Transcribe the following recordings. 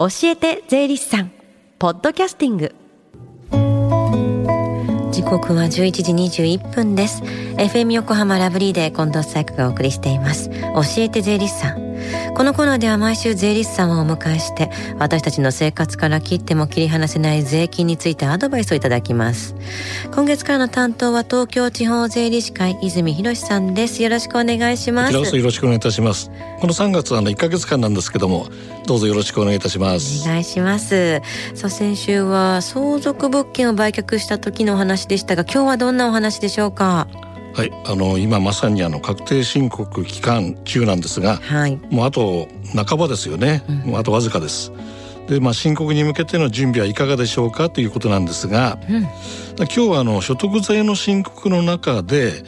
教えて税理士さんポッドキャスティング。時刻は11時21分です。FM 横浜ラブリーで近藤紗友がお送りしています。教えて税理士さん。このコーナーでは毎週税理士さんをお迎えして私たちの生活から切っても切り離せない税金についてアドバイスをいただきます。今月からの担当は東京地方税理士会泉博さんです。よろしくお願いします。よろしくお願いいたします。この3月はあの1ヶ月間なんですけどもどうぞよろしくお願いいたします。お願いします。さあ先週は相続物件を売却した時のお話でしたが今日はどんなお話でしょうか？はい、あの今まさにあの確定申告期間中なんですが、はい、もうあと半ばですよね、うん、もうあとわずかです。でまあ、申告に向けての準備はいかがでしょうかということなんですが、うん、今日はあの所得税の申告の中で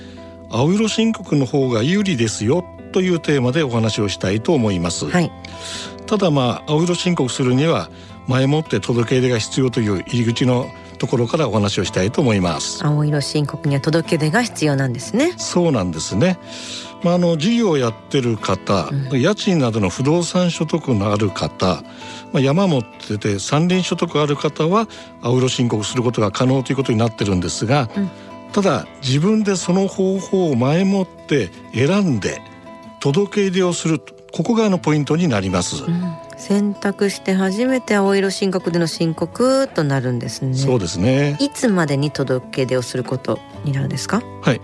青色申告の方が有利ですよというテーマでお話をしたいと思います。はい、ただまあ青色申告するには前もって届け出が必要という入り口のところからお話をしたいと思います。青色申告には届け出が必要なんですね。そうなんですね。まあ、あの事業をやってる方、うん、家賃などの不動産所得のある方、まあ、山持ってて山林所得ある方は青色申告することが可能ということになってるんですが、うん、ただ自分でその方法を前もって選んで届け出をするここがのポイントになります。うん選択して初めて青色申告での申告となるんですね。そうですね。いつまでに届け出をすることになるんですか？はい。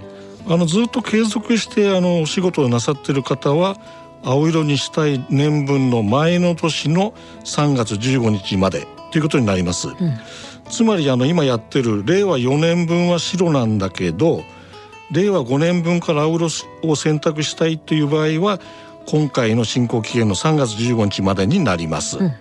あのずっと継続してあのお仕事をなさっている方は青色にしたい年分の前の年の3月15日までということになります。うん、つまりあの今やってる令和4年分は白なんだけど令和5年分から青色を選択したいという場合は今回の進行期限の3月15日までになります。うんうん、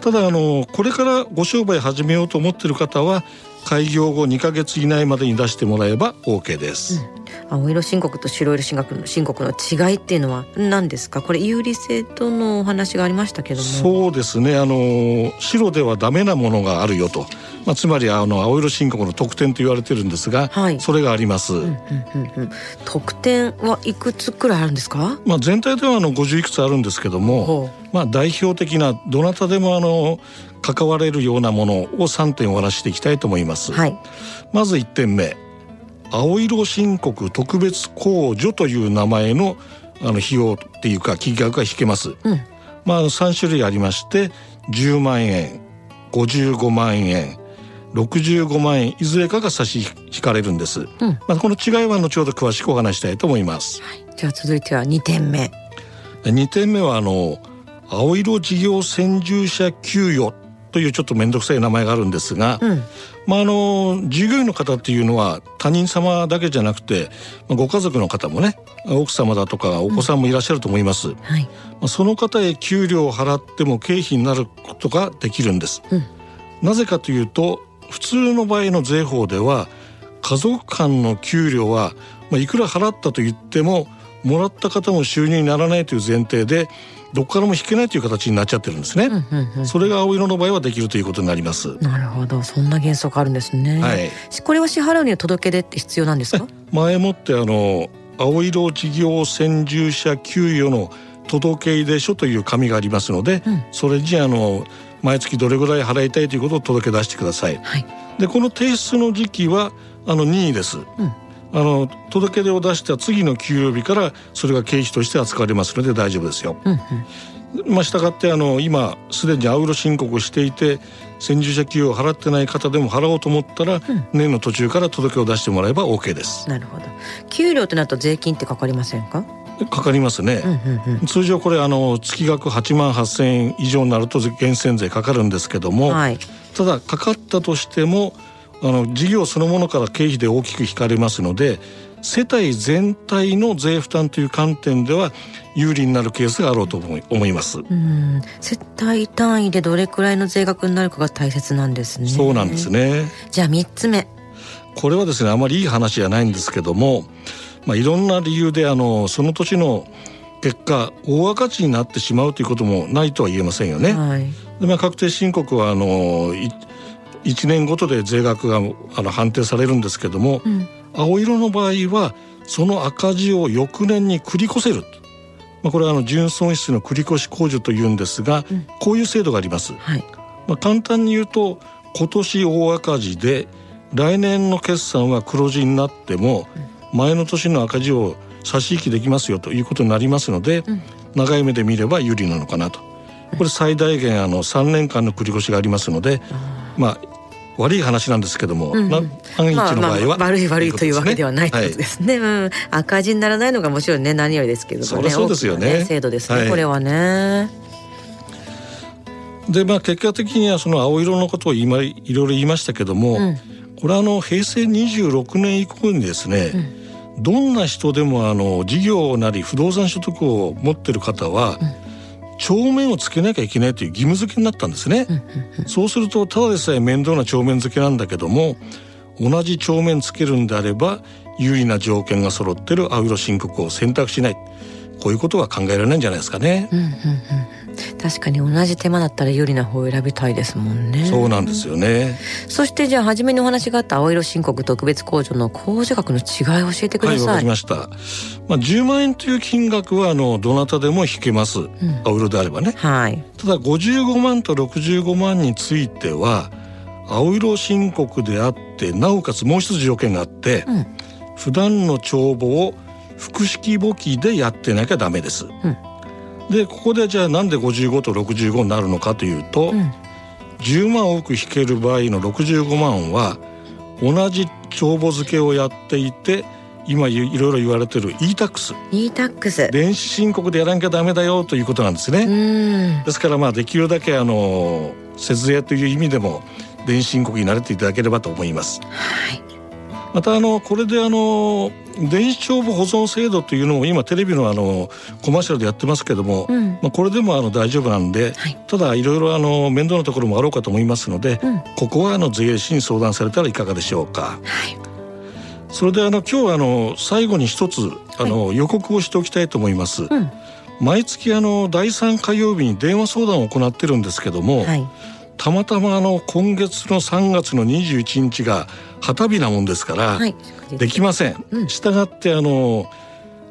ただあのこれからご商売始めようと思っている方は開業後2か月以内までに出してもらえば OK です。うん。青色申告と白色申告の申告の違いっていうのは何ですか？これ有利性とのお話がありましたけども。そうですね。あの白ではダメなものがあるよと、まあ、つまりあの青色申告の特典と言われてるんですが、はい、それがあります、うんうんうん、特典はいくつくらいあるんですか、まあ、全体ではあの50いくつあるんですけども、まあ、代表的などなたでもあの関われるようなものを3点お話していきたいと思います、はい、まず1点目。青色申告特別控除という名前のあの費用っていうか金額が引けます。うん、まあ3種類ありまして10万円55万円65万円いずれかが差し引かれるんです。うん、まあこの違いは後ほど詳しくお話したいと思います。はい、じゃあ続いては2点目。2点目はあの青色事業先住者給与というちょっと面倒くさい名前があるんですが、うん、まあ、あの従業員の方っていうのは他人様だけじゃなくてご家族の方もね奥様だとかお子さんもいらっしゃると思います、うんはい、まあ、その方へ給料を払っても経費になることができるんです、うん、なぜかというと普通の場合の税法では家族間の給料は、まあ、いくら払ったと言ってももらった方も収入にならないという前提でどこからも引けないという形になっちゃってるんですね、うんうんうん、それが青色の場合はできるということになります。なるほど。そんな原則あるんですね、はい、これは支払うには届け出って必要なんですか？前もってあの青色事業先住者給与の届け出書という紙がありますので、うん、それにあの毎月どれぐらい払いたいということを届け出してください、はい、でこの提出の時期はあの任意です、うんあの届け出を出した次の給与日からそれが経費として扱われますので大丈夫ですよ。うんうん、まあ、したがってあの今すでにアウロ申告をしていて先住者給与を払ってない方でも払おうと思ったら、うん、年の途中から届けを出してもらえば OK です。なるほど。給料となると税金ってかかりませんか？かかりますね、通常これあの月額8万8,000円以上になると源泉税かかるんですけども、はい、ただかかったとしてもあの事業そのものから経費で大きく引かれますので世帯全体の税負担という観点では有利になるケースがあろうと思います。世帯単位でどれくらいの税額になるかが大切なんですね。そうなんですね。じゃあ三つ目。これはですねあまりいい話じゃないんですけども、まあいろんな理由であのその年の結果大赤字になってしまうということもないとは言えませんよね。はい、でまあ確定申告はあの1年ごとで税額があの判定されるんですけども、うん、青色の場合はその赤字を翌年に繰り越せるまあ、これはあの純損失の繰越控除というんですが、うん、こういう制度があります。はい、まあ、簡単に言うと今年大赤字で来年の決算は黒字になっても、前の年の赤字を差し引きできますよということになりますので、うん、長い目で見れば有利なのかなと。これ最大限あの3年間の繰り越しがありますので、まあ悪い話なんですけども、うん、万一の場合は、まあまあ、悪い悪いというわけではないということですね、はい、うん、赤字にならないのがもちろんね何よりですけどもねそうですよね、ね、制度ですね、はい、これはね。でまあ結果的にはその青色のことを今いろいろ言いましたけども、うん、これはあの平成26年以降にですね、どんな人でもあの事業なり不動産所得を持ってる方は、帳面をつけなきゃいけないという義務付けになったんですね。そうするとただでさえ面倒な帳面付けなんだけども同じ帳面つけるんであれば有利な条件が揃ってる青色申告を選択しないこういうことは考えられないんじゃないですかね。うんうんうん確かに同じ手間だったら有利な方を選びたいですもんね。そうなんですよね。そしてじゃあ初めにお話があった青色申告特別控除の控除額の違いを教えてください。はいわかりました、まあ、10万円という金額はあのどなたでも引けます、うん、青色であればね、はい、ただ55万と65万については青色申告であってなおかつもう一つ条件があって、うん、普段の帳簿を複式簿記でやってなきゃダメです、うんでここでじゃあなんで55と65になるのかというと、うん、10万多く引ける場合の65万は同じ帳簿付けをやっていて今いろいろ言われてる e-tax e-tax 電子申告でやらなきゃダメだよということなんですね。ですからまあできるだけあの節税という意味でも電子申告に慣れていただければと思います。はいまたあのこれであの電子帳簿保存制度というのを今テレビのあのコマーシャルでやってますけども、うん、まあ、これでもあの大丈夫なんで、はい、ただいろいろあの面倒なところもあろうかと思いますので、うん、ここはあの税理士に相談されたらいかがでしょうか。はい。それであの今日あの最後に一つあの予告をしておきたいと思います。うん、毎月あの第3火曜日に電話相談を行ってるんですけども、はい、たまたまあの今月の3月の21日が旗日なもんですから、はい、できません。うん、したがってあの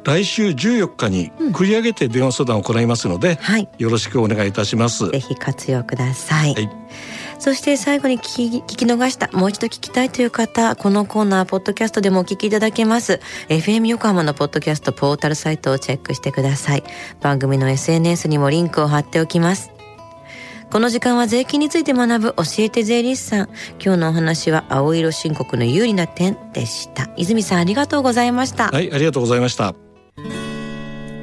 来週14日に繰り上げて電話相談を行いますので、うんはい、よろしくお願いいたします。ぜひ活用ください。はい、そして最後に聞き聞き逃した、もう一度聞きたいという方、このコーナー、ポッドキャストでもお聞きいただけます。FM 横浜のポッドキャストポータルサイトをチェックしてください。番組の SNS にもリンクを貼っておきます。この時間は税金について学ぶ教えて税理士さん。今日のお話は青色申告の有利な点でした。泉さんありがとうございました。はい、ありがとうございました。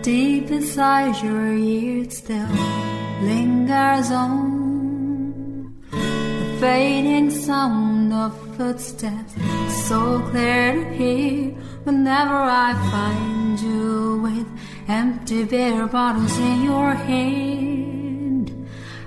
Deep inside your ears still lingers on The fading sound of footsteps So clear to hear Whenever I find you with Empty beer bottles in your hand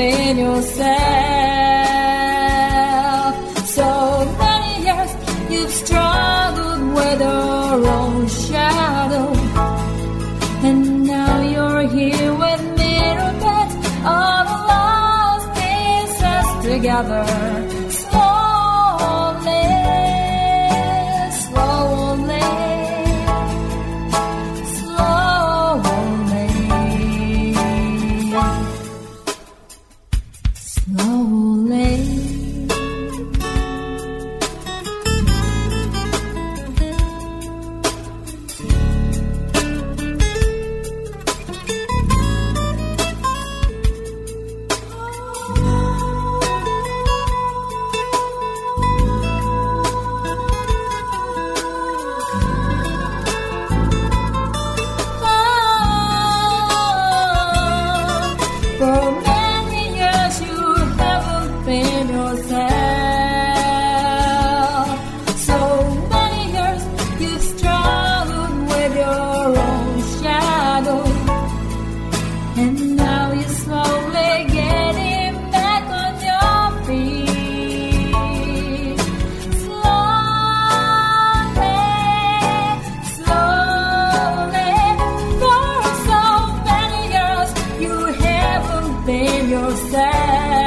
In yourself. So many years you've struggled with your own shadow. And now you're here with mirror bits of lost pieces together. within yourself.